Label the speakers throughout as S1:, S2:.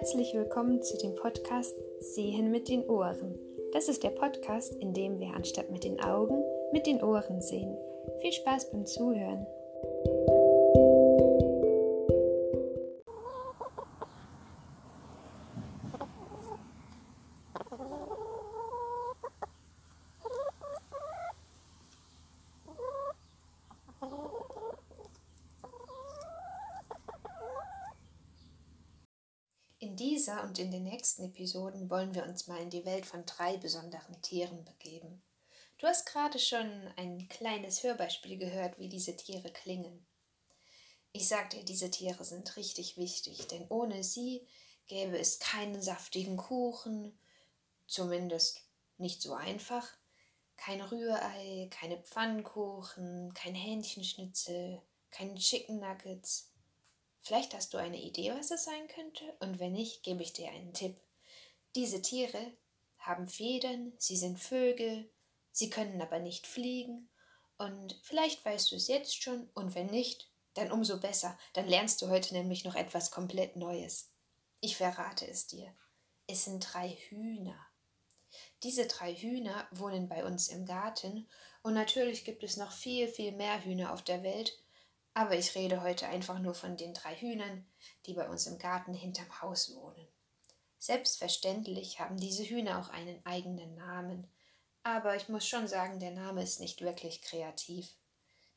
S1: Herzlich willkommen zu dem Podcast Sehen mit den Ohren. Das ist der Podcast, in dem wir anstatt mit den Augen mit den Ohren sehen. Viel Spaß beim Zuhören. Nächsten Episoden wollen wir uns mal in die Welt von drei besonderen Tieren begeben. Du hast gerade schon ein kleines Hörbeispiel gehört, wie diese Tiere klingen. Ich sag dir, diese Tiere sind richtig wichtig, denn ohne sie gäbe es keinen saftigen Kuchen, zumindest nicht so einfach, kein Rührei, keine Pfannkuchen, kein Hähnchenschnitzel, keine Chicken Nuggets, Vielleicht hast du eine Idee, was es sein könnte, und wenn nicht, gebe ich dir einen Tipp. Diese Tiere haben Federn, sie sind Vögel, sie können aber nicht fliegen, und vielleicht weißt du es jetzt schon, und wenn nicht, dann umso besser, dann lernst du heute nämlich noch etwas komplett Neues. Ich verrate es dir. Es sind drei Hühner. Diese drei Hühner wohnen bei uns im Garten, und natürlich gibt es noch viel, viel mehr Hühner auf der Welt, aber ich rede heute einfach nur von den drei Hühnern, die bei uns im Garten hinterm Haus wohnen. Selbstverständlich haben diese Hühner auch einen eigenen Namen, aber ich muss schon sagen, der Name ist nicht wirklich kreativ.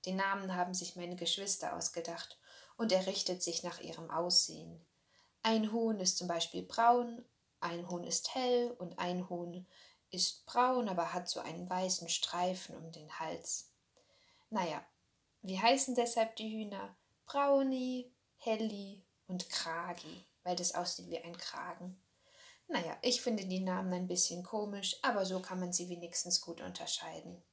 S1: Den Namen haben sich meine Geschwister ausgedacht und er richtet sich nach ihrem Aussehen. Ein Huhn ist zum Beispiel braun, ein Huhn ist hell und ein Huhn ist braun, aber hat so einen weißen Streifen um den Hals. Naja, wie heißen deshalb die Hühner? Brownie, Helly und Kragi, weil das aussieht wie ein Kragen. Naja, ich finde die Namen ein bisschen komisch, aber so kann man sie wenigstens gut unterscheiden.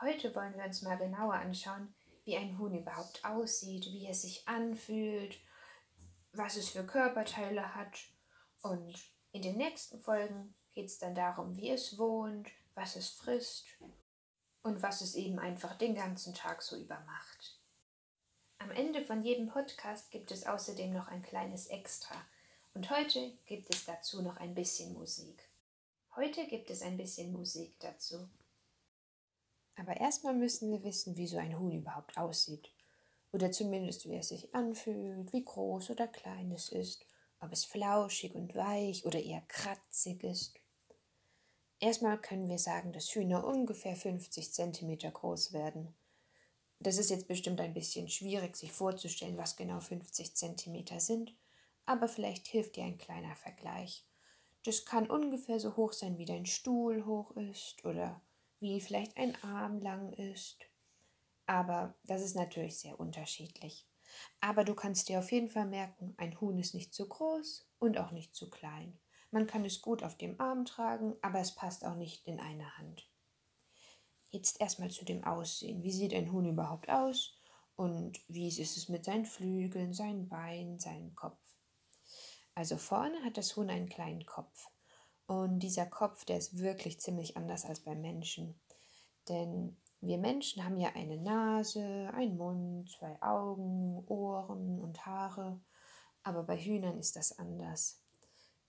S1: Heute wollen wir uns mal genauer anschauen, wie ein Huhn überhaupt aussieht, wie es sich anfühlt, was es für Körperteile hat. Und in den nächsten Folgen geht es dann darum, wie es wohnt, was es frisst und was es eben einfach den ganzen Tag so über macht. Am Ende von jedem Podcast gibt es außerdem noch ein kleines Extra und heute gibt es dazu noch ein bisschen Musik. Heute gibt es ein bisschen Musik dazu. Aber erstmal müssen wir wissen, wie so ein Huhn überhaupt aussieht. Oder zumindest, wie es sich anfühlt, wie groß oder klein es ist, ob es flauschig und weich oder eher kratzig ist. Erstmal können wir sagen, dass Hühner ungefähr 50 cm groß werden. Das ist jetzt bestimmt ein bisschen schwierig, sich vorzustellen, was genau 50 cm sind, aber vielleicht hilft dir ein kleiner Vergleich. Das kann ungefähr so hoch sein, wie dein Stuhl hoch ist oder wie vielleicht ein Arm lang ist. Aber das ist natürlich sehr unterschiedlich. Aber du kannst dir auf jeden Fall merken, ein Huhn ist nicht zu groß und auch nicht zu klein. Man kann es gut auf dem Arm tragen, aber es passt auch nicht in eine Hand. Jetzt erstmal zu dem Aussehen. Wie sieht ein Huhn überhaupt aus? Und wie ist es mit seinen Flügeln, seinen Beinen, seinem Kopf? Also vorne hat das Huhn einen kleinen Kopf. Und dieser Kopf, der ist wirklich ziemlich anders als beim Menschen. Denn wir Menschen haben ja eine Nase, einen Mund, zwei Augen, Ohren und Haare. Aber bei Hühnern ist das anders.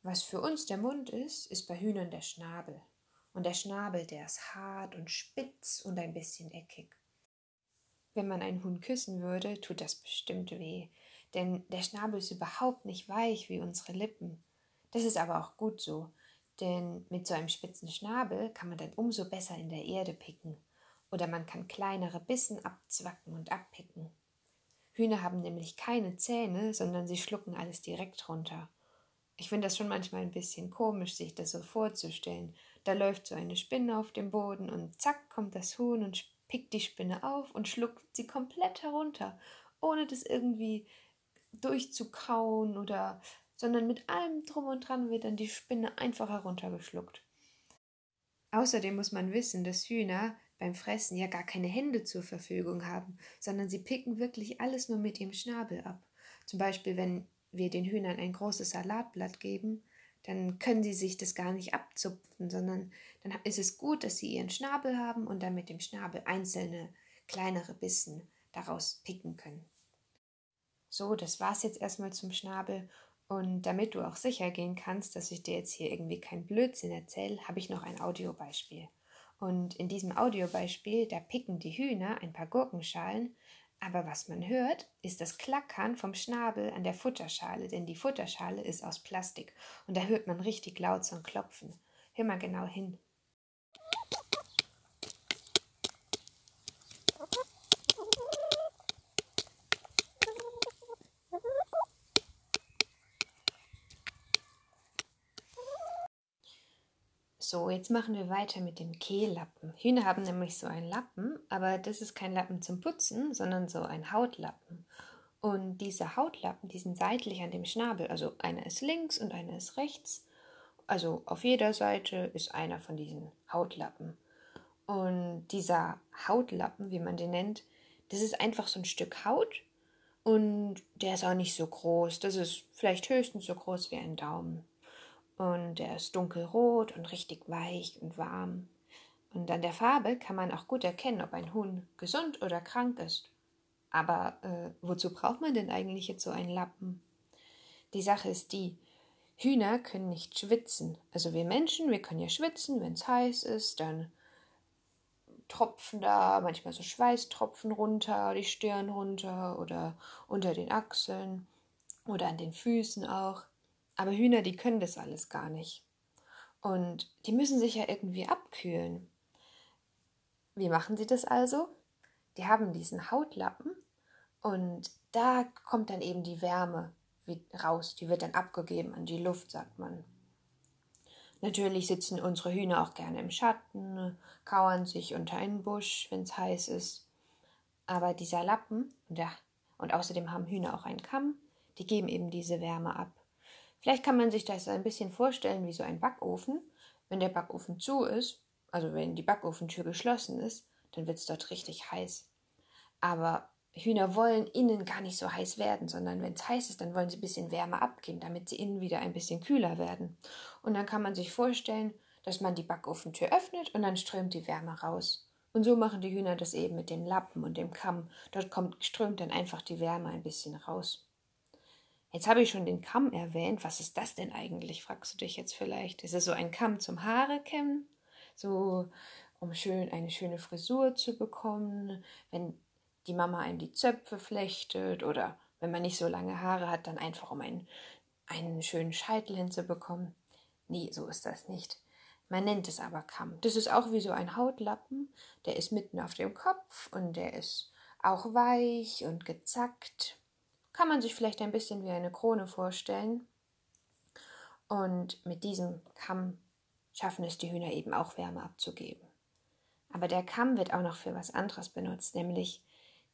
S1: Was für uns der Mund ist, ist bei Hühnern der Schnabel. Und der Schnabel, der ist hart und spitz und ein bisschen eckig. Wenn man einen Huhn küssen würde, tut das bestimmt weh, denn der Schnabel ist überhaupt nicht weich wie unsere Lippen. Das ist aber auch gut so, denn mit so einem spitzen Schnabel kann man dann umso besser in der Erde picken oder man kann kleinere Bissen abzwacken und abpicken. Hühner haben nämlich keine Zähne, sondern sie schlucken alles direkt runter. Ich finde das schon manchmal ein bisschen komisch, sich das so vorzustellen. Da läuft so eine Spinne auf dem Boden und zack kommt das Huhn und pickt die Spinne auf und schluckt sie komplett herunter, ohne das irgendwie durchzukauen oder sondern mit allem drum und dran wird dann die Spinne einfach heruntergeschluckt. Außerdem muss man wissen, dass Hühner beim Fressen ja gar keine Hände zur Verfügung haben, sondern sie picken wirklich alles nur mit dem Schnabel ab. Zum Beispiel, wenn wir den Hühnern ein großes Salatblatt geben, dann können sie sich das gar nicht abzupfen, sondern dann ist es gut, dass sie ihren Schnabel haben und dann mit dem Schnabel einzelne kleinere Bissen daraus picken können. So, das war's jetzt erstmal zum Schnabel Und damit du auch sicher gehen kannst, dass ich dir jetzt hier irgendwie kein Blödsinn erzähle, habe ich noch ein Audiobeispiel. Und in diesem Audiobeispiel, da picken die Hühner ein paar Gurkenschalen, aber was man hört, ist das Klackern vom Schnabel an der Futterschale, denn die Futterschale ist aus Plastik und da hört man richtig laut so ein Klopfen. Hör mal genau hin. So, jetzt machen wir weiter mit dem Kehllappen. Hühner haben nämlich so einen Lappen, aber das ist kein Lappen zum Putzen, sondern so ein Hautlappen. Und diese Hautlappen, die sind seitlich an dem Schnabel. Also einer ist links und einer ist rechts. Also auf jeder Seite ist einer von diesen Hautlappen. Und dieser Hautlappen, wie man den nennt, das ist einfach so ein Stück Haut und der ist auch nicht so groß. Das ist vielleicht höchstens so groß wie ein Daumen. Und er ist dunkelrot und richtig weich und warm. Und an der Farbe kann man auch gut erkennen, ob ein Huhn gesund oder krank ist. Aber äh, wozu braucht man denn eigentlich jetzt so einen Lappen? Die Sache ist die, Hühner können nicht schwitzen. Also wir Menschen, wir können ja schwitzen, wenn es heiß ist, dann tropfen da manchmal so Schweißtropfen runter, die Stirn runter oder unter den Achseln oder an den Füßen auch. Aber Hühner, die können das alles gar nicht. Und die müssen sich ja irgendwie abkühlen. Wie machen sie das also? Die haben diesen Hautlappen und da kommt dann eben die Wärme raus. Die wird dann abgegeben an die Luft, sagt man. Natürlich sitzen unsere Hühner auch gerne im Schatten, kauern sich unter einen Busch, wenn es heiß ist. Aber dieser Lappen, ja, und außerdem haben Hühner auch einen Kamm, die geben eben diese Wärme ab. Vielleicht kann man sich das ein bisschen vorstellen wie so ein Backofen. Wenn der Backofen zu ist, also wenn die Backofentür geschlossen ist, dann wird es dort richtig heiß. Aber Hühner wollen innen gar nicht so heiß werden, sondern wenn es heiß ist, dann wollen sie ein bisschen Wärme abgeben, damit sie innen wieder ein bisschen kühler werden. Und dann kann man sich vorstellen, dass man die Backofentür öffnet und dann strömt die Wärme raus. Und so machen die Hühner das eben mit dem Lappen und dem Kamm. Dort kommt, strömt dann einfach die Wärme ein bisschen raus. Jetzt habe ich schon den Kamm erwähnt. Was ist das denn eigentlich, fragst du dich jetzt vielleicht. Ist es so ein Kamm zum Haare kämmen? So, um schön eine schöne Frisur zu bekommen, wenn die Mama einem die Zöpfe flechtet oder wenn man nicht so lange Haare hat, dann einfach um einen, einen schönen Scheitel hinzubekommen. Nee, so ist das nicht. Man nennt es aber Kamm. Das ist auch wie so ein Hautlappen. Der ist mitten auf dem Kopf und der ist auch weich und gezackt kann man sich vielleicht ein bisschen wie eine Krone vorstellen. Und mit diesem Kamm schaffen es die Hühner eben auch Wärme abzugeben. Aber der Kamm wird auch noch für was anderes benutzt, nämlich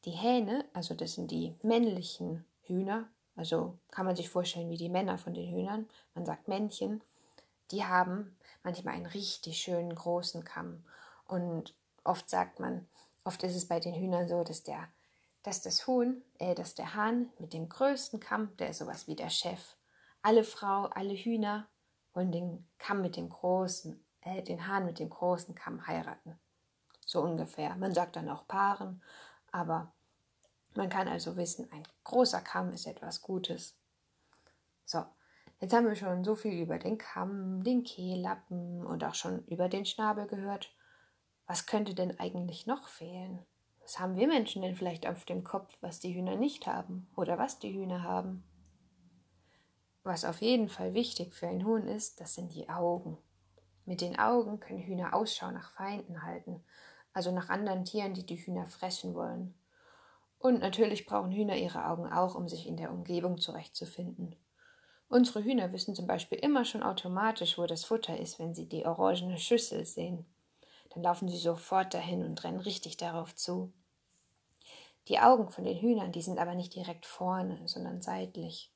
S1: die Hähne, also das sind die männlichen Hühner, also kann man sich vorstellen wie die Männer von den Hühnern, man sagt Männchen, die haben manchmal einen richtig schönen großen Kamm. Und oft sagt man, oft ist es bei den Hühnern so, dass der dass das Huhn, äh, dass der Hahn mit dem größten Kamm, der ist sowas wie der Chef. Alle Frau, alle Hühner wollen den Kamm mit dem großen, äh, den Hahn mit dem großen Kamm heiraten. So ungefähr. Man sagt dann auch Paaren, aber man kann also wissen, ein großer Kamm ist etwas Gutes. So, jetzt haben wir schon so viel über den Kamm, den Kehllappen und auch schon über den Schnabel gehört. Was könnte denn eigentlich noch fehlen? Was haben wir Menschen denn vielleicht auf dem Kopf, was die Hühner nicht haben oder was die Hühner haben? Was auf jeden Fall wichtig für ein Huhn ist, das sind die Augen. Mit den Augen können Hühner Ausschau nach Feinden halten, also nach anderen Tieren, die die Hühner fressen wollen. Und natürlich brauchen Hühner ihre Augen auch, um sich in der Umgebung zurechtzufinden. Unsere Hühner wissen zum Beispiel immer schon automatisch, wo das Futter ist, wenn sie die orangene Schüssel sehen. Dann laufen sie sofort dahin und rennen richtig darauf zu. Die Augen von den Hühnern, die sind aber nicht direkt vorne, sondern seitlich.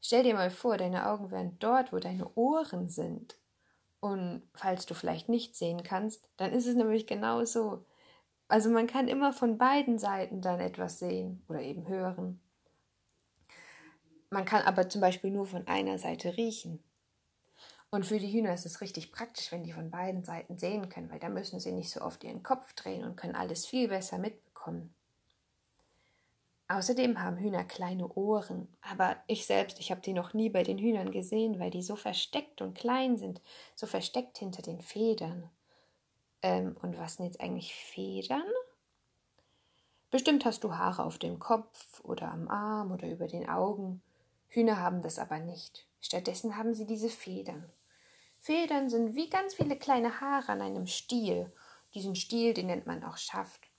S1: Stell dir mal vor, deine Augen wären dort, wo deine Ohren sind. Und falls du vielleicht nicht sehen kannst, dann ist es nämlich genau so. Also man kann immer von beiden Seiten dann etwas sehen oder eben hören. Man kann aber zum Beispiel nur von einer Seite riechen. Und für die Hühner ist es richtig praktisch, wenn die von beiden Seiten sehen können, weil da müssen sie nicht so oft ihren Kopf drehen und können alles viel besser mitbekommen. Außerdem haben Hühner kleine Ohren, aber ich selbst, ich habe die noch nie bei den Hühnern gesehen, weil die so versteckt und klein sind, so versteckt hinter den Federn. Ähm, und was sind jetzt eigentlich Federn? Bestimmt hast du Haare auf dem Kopf oder am Arm oder über den Augen. Hühner haben das aber nicht. Stattdessen haben sie diese Federn. Federn sind wie ganz viele kleine Haare an einem Stiel. Diesen Stiel, den nennt man auch Schaft.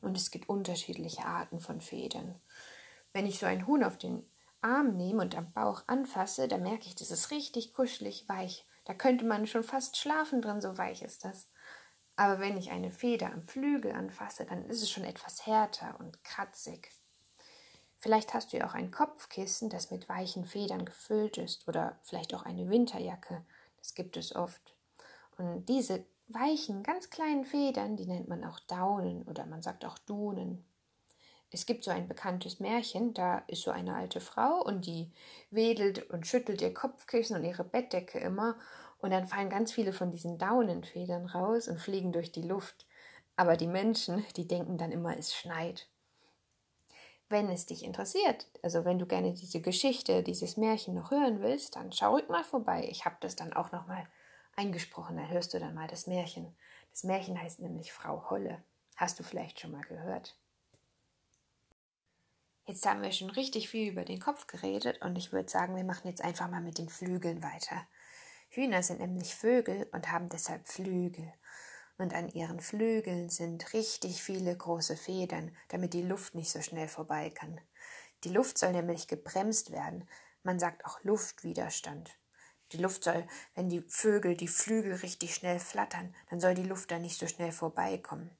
S1: Und es gibt unterschiedliche Arten von Federn. Wenn ich so ein Huhn auf den Arm nehme und am Bauch anfasse, dann merke ich, das ist richtig kuschelig weich. Da könnte man schon fast schlafen drin, so weich ist das. Aber wenn ich eine Feder am Flügel anfasse, dann ist es schon etwas härter und kratzig. Vielleicht hast du ja auch ein Kopfkissen, das mit weichen Federn gefüllt ist, oder vielleicht auch eine Winterjacke. Das gibt es oft. Und diese weichen, ganz kleinen Federn, die nennt man auch Daunen oder man sagt auch Dunen. Es gibt so ein bekanntes Märchen, da ist so eine alte Frau und die wedelt und schüttelt ihr Kopfkissen und ihre Bettdecke immer und dann fallen ganz viele von diesen Daunenfedern raus und fliegen durch die Luft. Aber die Menschen, die denken dann immer, es schneit wenn es dich interessiert, also wenn du gerne diese Geschichte, dieses Märchen noch hören willst, dann schau ruhig mal vorbei. Ich habe das dann auch noch mal eingesprochen, dann hörst du dann mal das Märchen. Das Märchen heißt nämlich Frau Holle. Hast du vielleicht schon mal gehört? Jetzt haben wir schon richtig viel über den Kopf geredet und ich würde sagen, wir machen jetzt einfach mal mit den Flügeln weiter. Hühner sind nämlich Vögel und haben deshalb Flügel und an ihren Flügeln sind richtig viele große Federn, damit die Luft nicht so schnell vorbei kann. Die Luft soll nämlich gebremst werden. Man sagt auch Luftwiderstand. Die Luft soll, wenn die Vögel die Flügel richtig schnell flattern, dann soll die Luft da nicht so schnell vorbeikommen.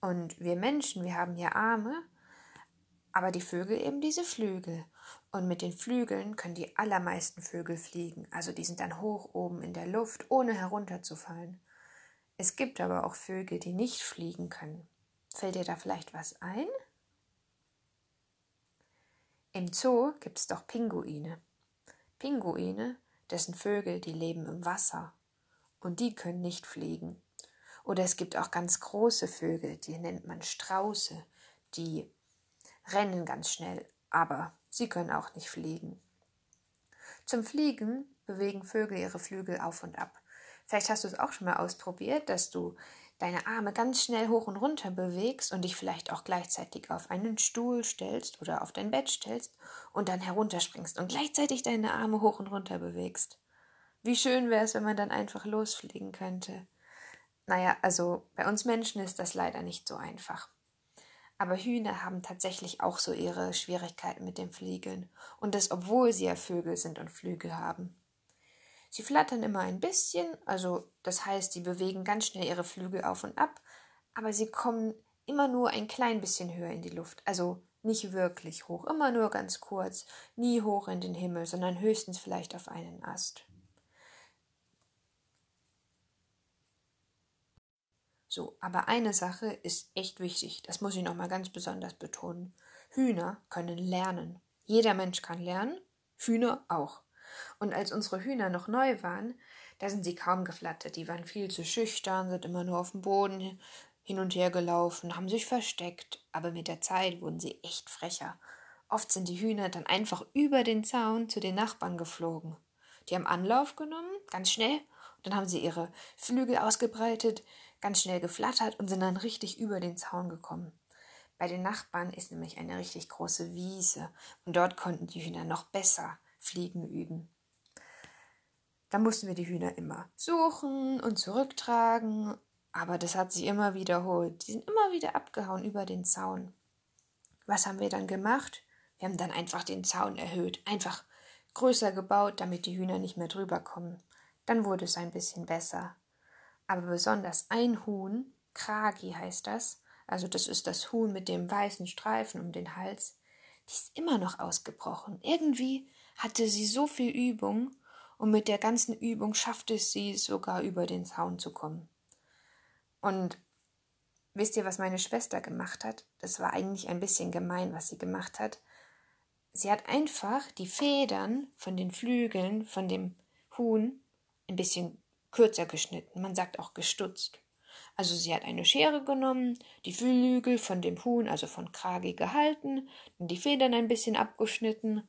S1: Und wir Menschen, wir haben hier Arme, aber die Vögel eben diese Flügel. Und mit den Flügeln können die allermeisten Vögel fliegen. Also die sind dann hoch oben in der Luft, ohne herunterzufallen. Es gibt aber auch Vögel, die nicht fliegen können. Fällt dir da vielleicht was ein? Im Zoo gibt es doch Pinguine. Pinguine, das sind Vögel, die leben im Wasser und die können nicht fliegen. Oder es gibt auch ganz große Vögel, die nennt man Strauße, die rennen ganz schnell, aber sie können auch nicht fliegen. Zum Fliegen bewegen Vögel ihre Flügel auf und ab. Vielleicht hast du es auch schon mal ausprobiert, dass du deine Arme ganz schnell hoch und runter bewegst und dich vielleicht auch gleichzeitig auf einen Stuhl stellst oder auf dein Bett stellst und dann herunterspringst und gleichzeitig deine Arme hoch und runter bewegst. Wie schön wäre es, wenn man dann einfach losfliegen könnte. Naja, also bei uns Menschen ist das leider nicht so einfach. Aber Hühner haben tatsächlich auch so ihre Schwierigkeiten mit dem Fliegen. Und das, obwohl sie ja Vögel sind und Flügel haben. Sie flattern immer ein bisschen, also das heißt, sie bewegen ganz schnell ihre Flügel auf und ab, aber sie kommen immer nur ein klein bisschen höher in die Luft, also nicht wirklich hoch, immer nur ganz kurz, nie hoch in den Himmel, sondern höchstens vielleicht auf einen Ast. So, aber eine Sache ist echt wichtig, das muss ich nochmal ganz besonders betonen. Hühner können lernen. Jeder Mensch kann lernen, Hühner auch. Und als unsere Hühner noch neu waren, da sind sie kaum geflattert. Die waren viel zu schüchtern, sind immer nur auf dem Boden hin und her gelaufen, haben sich versteckt. Aber mit der Zeit wurden sie echt frecher. Oft sind die Hühner dann einfach über den Zaun zu den Nachbarn geflogen. Die haben Anlauf genommen, ganz schnell, und dann haben sie ihre Flügel ausgebreitet, ganz schnell geflattert und sind dann richtig über den Zaun gekommen. Bei den Nachbarn ist nämlich eine richtig große Wiese und dort konnten die Hühner noch besser Fliegen üben. Da mussten wir die Hühner immer suchen und zurücktragen, aber das hat sich immer wiederholt. Die sind immer wieder abgehauen über den Zaun. Was haben wir dann gemacht? Wir haben dann einfach den Zaun erhöht, einfach größer gebaut, damit die Hühner nicht mehr drüber kommen. Dann wurde es ein bisschen besser. Aber besonders ein Huhn, Kragi heißt das, also das ist das Huhn mit dem weißen Streifen um den Hals, die ist immer noch ausgebrochen. Irgendwie hatte sie so viel Übung, und mit der ganzen Übung schaffte sie sogar über den Zaun zu kommen. Und wisst ihr, was meine Schwester gemacht hat? Das war eigentlich ein bisschen gemein, was sie gemacht hat. Sie hat einfach die Federn von den Flügeln von dem Huhn ein bisschen kürzer geschnitten. Man sagt auch gestutzt. Also sie hat eine Schere genommen, die Flügel von dem Huhn, also von Kragi, gehalten, die Federn ein bisschen abgeschnitten.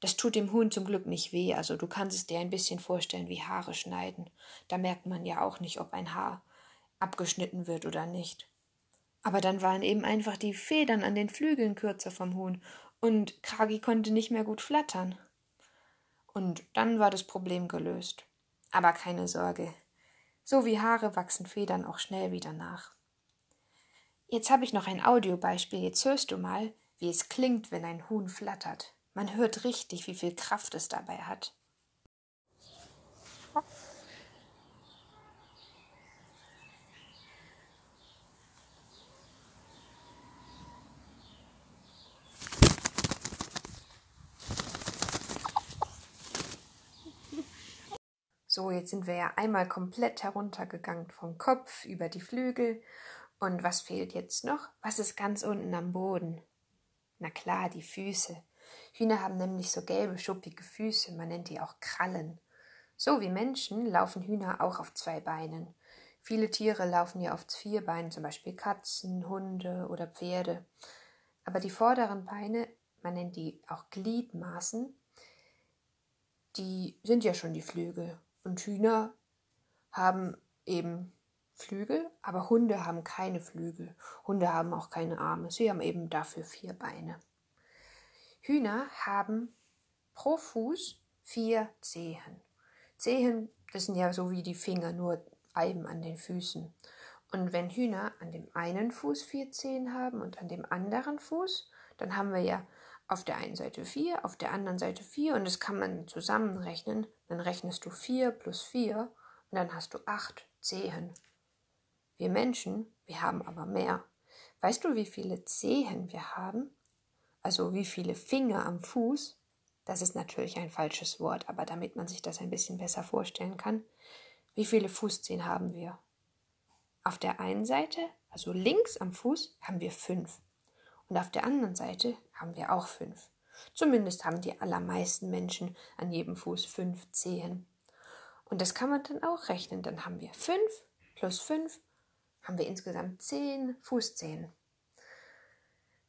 S1: Das tut dem Huhn zum Glück nicht weh, also du kannst es dir ein bisschen vorstellen wie Haare schneiden. Da merkt man ja auch nicht, ob ein Haar abgeschnitten wird oder nicht. Aber dann waren eben einfach die Federn an den Flügeln kürzer vom Huhn und Kragi konnte nicht mehr gut flattern. Und dann war das Problem gelöst. Aber keine Sorge, so wie Haare wachsen Federn auch schnell wieder nach. Jetzt habe ich noch ein Audiobeispiel. Jetzt hörst du mal, wie es klingt, wenn ein Huhn flattert. Man hört richtig, wie viel Kraft es dabei hat. So, jetzt sind wir ja einmal komplett heruntergegangen vom Kopf über die Flügel. Und was fehlt jetzt noch? Was ist ganz unten am Boden? Na klar, die Füße. Hühner haben nämlich so gelbe, schuppige Füße, man nennt die auch Krallen. So wie Menschen laufen Hühner auch auf zwei Beinen. Viele Tiere laufen ja auf vier Beinen, zum Beispiel Katzen, Hunde oder Pferde. Aber die vorderen Beine, man nennt die auch Gliedmaßen, die sind ja schon die Flügel. Und Hühner haben eben Flügel, aber Hunde haben keine Flügel. Hunde haben auch keine Arme. Sie haben eben dafür vier Beine. Hühner haben pro Fuß vier Zehen. Zehen, das sind ja so wie die Finger, nur Eiben an den Füßen. Und wenn Hühner an dem einen Fuß vier Zehen haben und an dem anderen Fuß, dann haben wir ja auf der einen Seite 4, auf der anderen Seite 4 und das kann man zusammenrechnen. Dann rechnest du 4 plus 4 und dann hast du 8 Zehen. Wir Menschen, wir haben aber mehr. Weißt du, wie viele Zehen wir haben? Also wie viele Finger am Fuß? Das ist natürlich ein falsches Wort, aber damit man sich das ein bisschen besser vorstellen kann. Wie viele Fußzehen haben wir? Auf der einen Seite, also links am Fuß, haben wir fünf. Und auf der anderen Seite haben wir auch fünf. Zumindest haben die allermeisten Menschen an jedem Fuß fünf Zehen. Und das kann man dann auch rechnen. Dann haben wir fünf plus fünf, haben wir insgesamt zehn Fußzehen.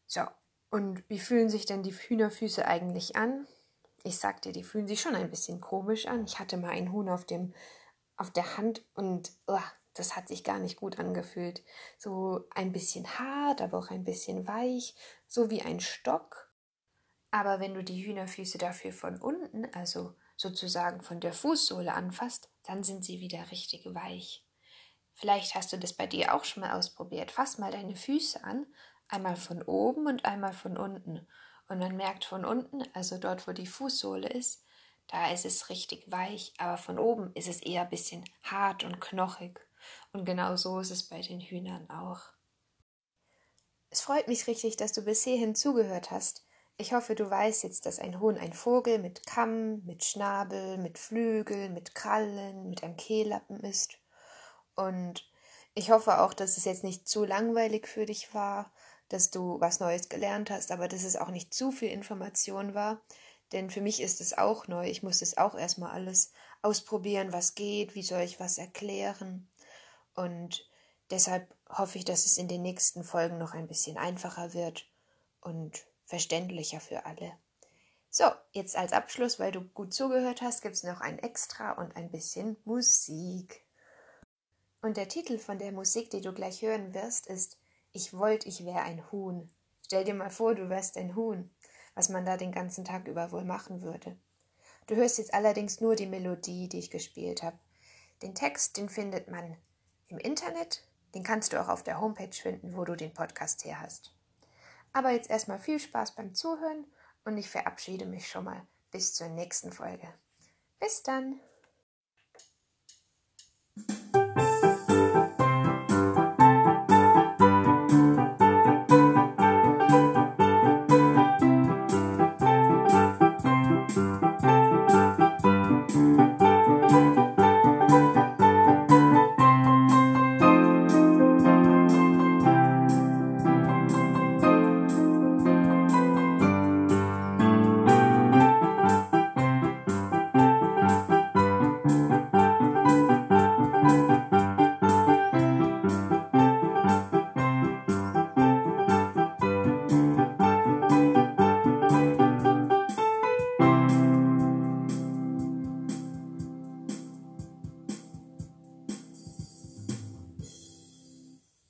S1: So, und wie fühlen sich denn die Hühnerfüße eigentlich an? Ich sag dir, die fühlen sich schon ein bisschen komisch an. Ich hatte mal ein Huhn auf dem auf der Hand und oh, das hat sich gar nicht gut angefühlt. So ein bisschen hart, aber auch ein bisschen weich, so wie ein Stock. Aber wenn du die Hühnerfüße dafür von unten, also sozusagen von der Fußsohle anfasst, dann sind sie wieder richtig weich. Vielleicht hast du das bei dir auch schon mal ausprobiert. Fass mal deine Füße an, einmal von oben und einmal von unten. Und man merkt von unten, also dort, wo die Fußsohle ist, da ist es richtig weich, aber von oben ist es eher ein bisschen hart und knochig. Und genau so ist es bei den Hühnern auch. Es freut mich richtig, dass du bis hierhin zugehört hast. Ich hoffe, du weißt jetzt, dass ein Huhn ein Vogel mit Kamm, mit Schnabel, mit Flügeln, mit Krallen, mit einem Kehllappen ist. Und ich hoffe auch, dass es jetzt nicht zu langweilig für dich war, dass du was Neues gelernt hast, aber dass es auch nicht zu viel Information war. Denn für mich ist es auch neu. Ich muss es auch erstmal alles ausprobieren, was geht, wie soll ich was erklären. Und deshalb hoffe ich, dass es in den nächsten Folgen noch ein bisschen einfacher wird und verständlicher für alle. So, jetzt als Abschluss, weil du gut zugehört hast, gibt es noch ein Extra und ein bisschen Musik. Und der Titel von der Musik, die du gleich hören wirst, ist Ich wollte, ich wäre ein Huhn. Stell dir mal vor, du wärst ein Huhn, was man da den ganzen Tag über wohl machen würde. Du hörst jetzt allerdings nur die Melodie, die ich gespielt habe. Den Text, den findet man im Internet. Den kannst du auch auf der Homepage finden, wo du den Podcast her hast. Aber jetzt erstmal viel Spaß beim Zuhören und ich verabschiede mich schon mal bis zur nächsten Folge. Bis dann!